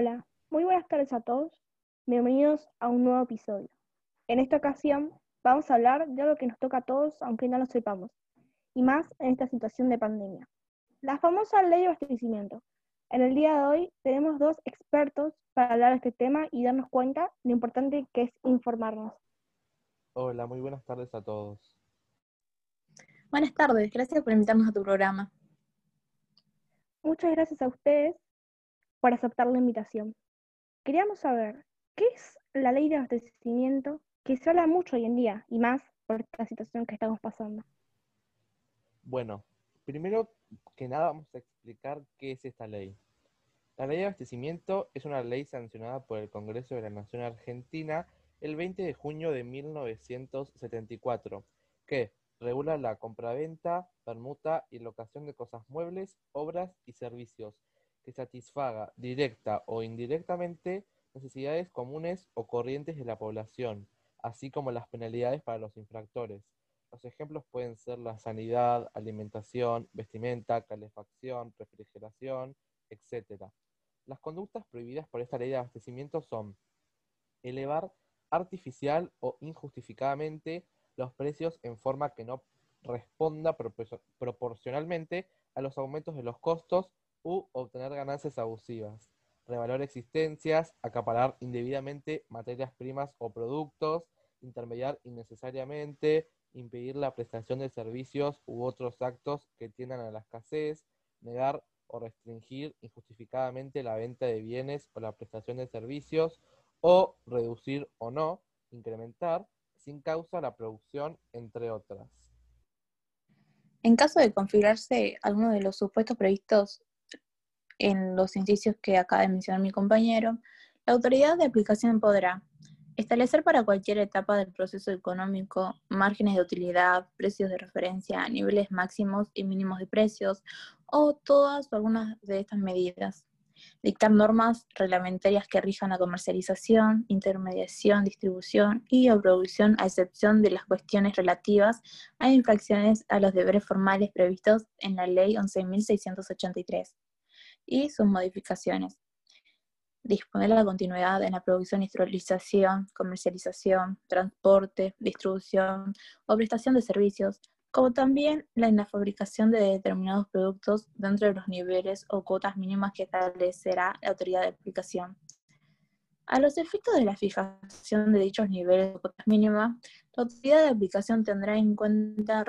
Hola, muy buenas tardes a todos. Bienvenidos a un nuevo episodio. En esta ocasión vamos a hablar de algo que nos toca a todos, aunque no lo sepamos, y más en esta situación de pandemia. La famosa ley de abastecimiento. En el día de hoy tenemos dos expertos para hablar de este tema y darnos cuenta lo importante que es informarnos. Hola, muy buenas tardes a todos. Buenas tardes, gracias por invitarnos a tu programa. Muchas gracias a ustedes por aceptar la invitación. Queríamos saber, ¿qué es la ley de abastecimiento que se habla mucho hoy en día y más por esta situación que estamos pasando? Bueno, primero que nada vamos a explicar qué es esta ley. La ley de abastecimiento es una ley sancionada por el Congreso de la Nación Argentina el 20 de junio de 1974, que regula la compraventa, permuta y locación de cosas muebles, obras y servicios que satisfaga directa o indirectamente necesidades comunes o corrientes de la población, así como las penalidades para los infractores. Los ejemplos pueden ser la sanidad, alimentación, vestimenta, calefacción, refrigeración, etc. Las conductas prohibidas por esta ley de abastecimiento son elevar artificial o injustificadamente los precios en forma que no responda proporcionalmente a los aumentos de los costos u obtener ganancias abusivas, revaluar existencias, acaparar indebidamente materias primas o productos, intermediar innecesariamente, impedir la prestación de servicios u otros actos que tiendan a la escasez, negar o restringir injustificadamente la venta de bienes o la prestación de servicios, o reducir o no, incrementar, sin causa la producción, entre otras. En caso de configurarse alguno de los supuestos previstos en los indicios que acaba de mencionar mi compañero, la autoridad de aplicación podrá establecer para cualquier etapa del proceso económico márgenes de utilidad, precios de referencia, niveles máximos y mínimos de precios o todas o algunas de estas medidas. Dictar normas reglamentarias que rijan la comercialización, intermediación, distribución y o producción a excepción de las cuestiones relativas a infracciones a los deberes formales previstos en la Ley 11.683 y sus modificaciones. Disponer la continuidad en la producción, industrialización, comercialización, transporte, distribución o prestación de servicios, como también en la fabricación de determinados productos dentro de los niveles o cuotas mínimas que establecerá la autoridad de aplicación. A los efectos de la fijación de dichos niveles o cuotas mínimas, la autoridad de aplicación tendrá en cuenta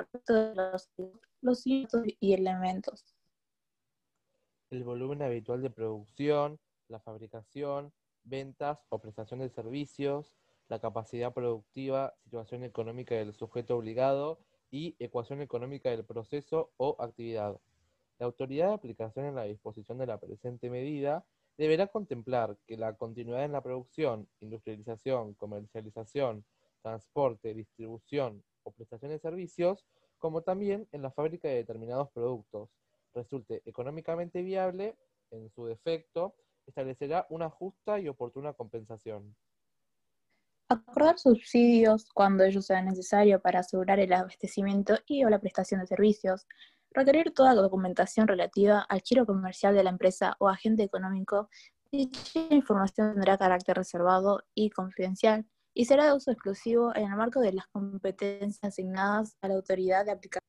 los, los y elementos el volumen habitual de producción, la fabricación, ventas o prestación de servicios, la capacidad productiva, situación económica del sujeto obligado y ecuación económica del proceso o actividad. La autoridad de aplicación en la disposición de la presente medida deberá contemplar que la continuidad en la producción, industrialización, comercialización, transporte, distribución o prestación de servicios, como también en la fábrica de determinados productos, resulte económicamente viable, en su defecto, establecerá una justa y oportuna compensación. Acordar subsidios cuando ello sea necesario para asegurar el abastecimiento y o la prestación de servicios. Requerir toda documentación relativa al giro comercial de la empresa o agente económico. Dicha información tendrá carácter reservado y confidencial y será de uso exclusivo en el marco de las competencias asignadas a la autoridad de aplicación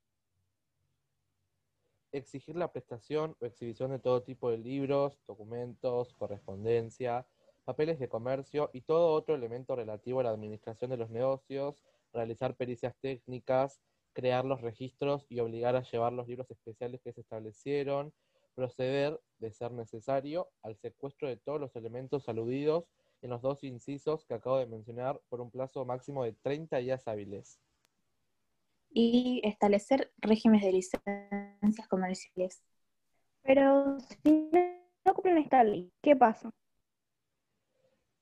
exigir la prestación o exhibición de todo tipo de libros, documentos, correspondencia, papeles de comercio y todo otro elemento relativo a la administración de los negocios, realizar pericias técnicas, crear los registros y obligar a llevar los libros especiales que se establecieron, proceder, de ser necesario, al secuestro de todos los elementos aludidos en los dos incisos que acabo de mencionar por un plazo máximo de 30 días hábiles y establecer regímenes de licencias comerciales. Pero si no cumplen esta ley, ¿qué pasa?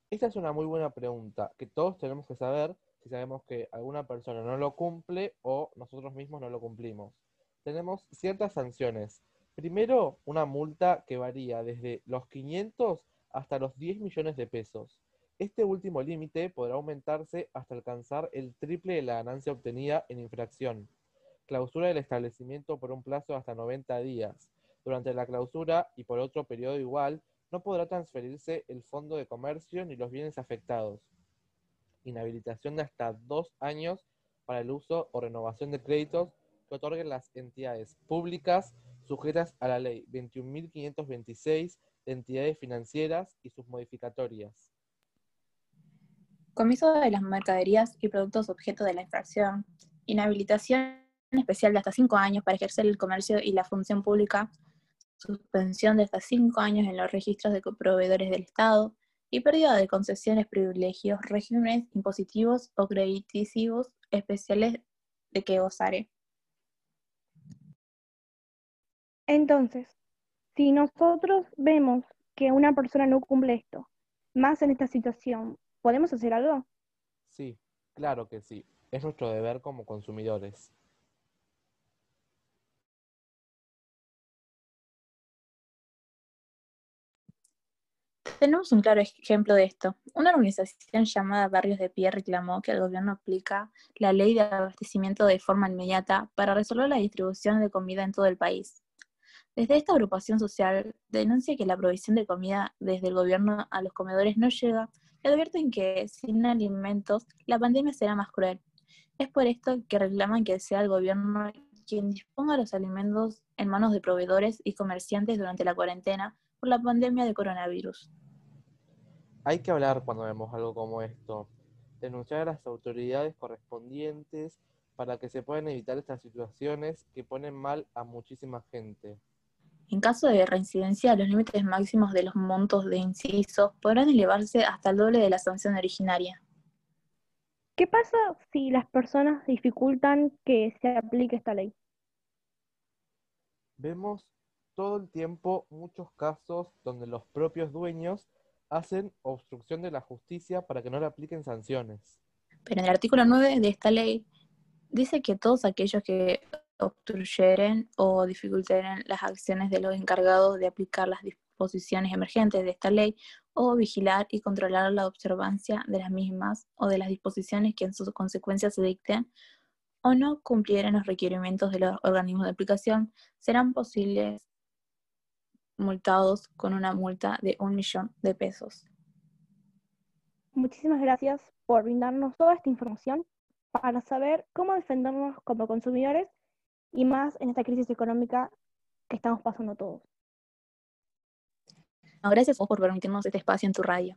Esta es una muy buena pregunta que todos tenemos que saber si sabemos que alguna persona no lo cumple o nosotros mismos no lo cumplimos. Tenemos ciertas sanciones. Primero, una multa que varía desde los 500 hasta los 10 millones de pesos. Este último límite podrá aumentarse hasta alcanzar el triple de la ganancia obtenida en infracción. Clausura del establecimiento por un plazo de hasta 90 días. Durante la clausura y por otro periodo igual, no podrá transferirse el fondo de comercio ni los bienes afectados. Inhabilitación de hasta dos años para el uso o renovación de créditos que otorguen las entidades públicas sujetas a la ley 21.526 de entidades financieras y sus modificatorias. Comiso de las mercaderías y productos objeto de la infracción. Inhabilitación especial de hasta cinco años para ejercer el comercio y la función pública. Suspensión de hasta cinco años en los registros de proveedores del Estado y pérdida de concesiones, privilegios, regímenes impositivos o crediticios especiales de que gozare. Entonces, si nosotros vemos que una persona no cumple esto, más en esta situación, ¿podemos hacer algo? Sí, claro que sí. Es nuestro deber como consumidores. Tenemos un claro ejemplo de esto. Una organización llamada Barrios de Pie reclamó que el gobierno aplica la ley de abastecimiento de forma inmediata para resolver la distribución de comida en todo el país. Desde esta agrupación social denuncia que la provisión de comida desde el gobierno a los comedores no llega advierten que sin alimentos la pandemia será más cruel. Es por esto que reclaman que sea el gobierno quien disponga los alimentos en manos de proveedores y comerciantes durante la cuarentena por la pandemia de coronavirus. Hay que hablar cuando vemos algo como esto, denunciar a las autoridades correspondientes para que se puedan evitar estas situaciones que ponen mal a muchísima gente. En caso de reincidencia, los límites máximos de los montos de incisos podrán elevarse hasta el doble de la sanción originaria. ¿Qué pasa si las personas dificultan que se aplique esta ley? Vemos todo el tiempo muchos casos donde los propios dueños hacen obstrucción de la justicia para que no le apliquen sanciones. Pero en el artículo 9 de esta ley dice que todos aquellos que obstruyeren o dificultaren las acciones de los encargados de aplicar las disposiciones emergentes de esta ley o vigilar y controlar la observancia de las mismas o de las disposiciones que en sus consecuencias se dicten o no cumplieran los requerimientos de los organismos de aplicación, serán posibles multados con una multa de un millón de pesos. Muchísimas gracias por brindarnos toda esta información para saber cómo defendernos como consumidores y más en esta crisis económica que estamos pasando todos. Gracias por permitirnos este espacio en tu radio.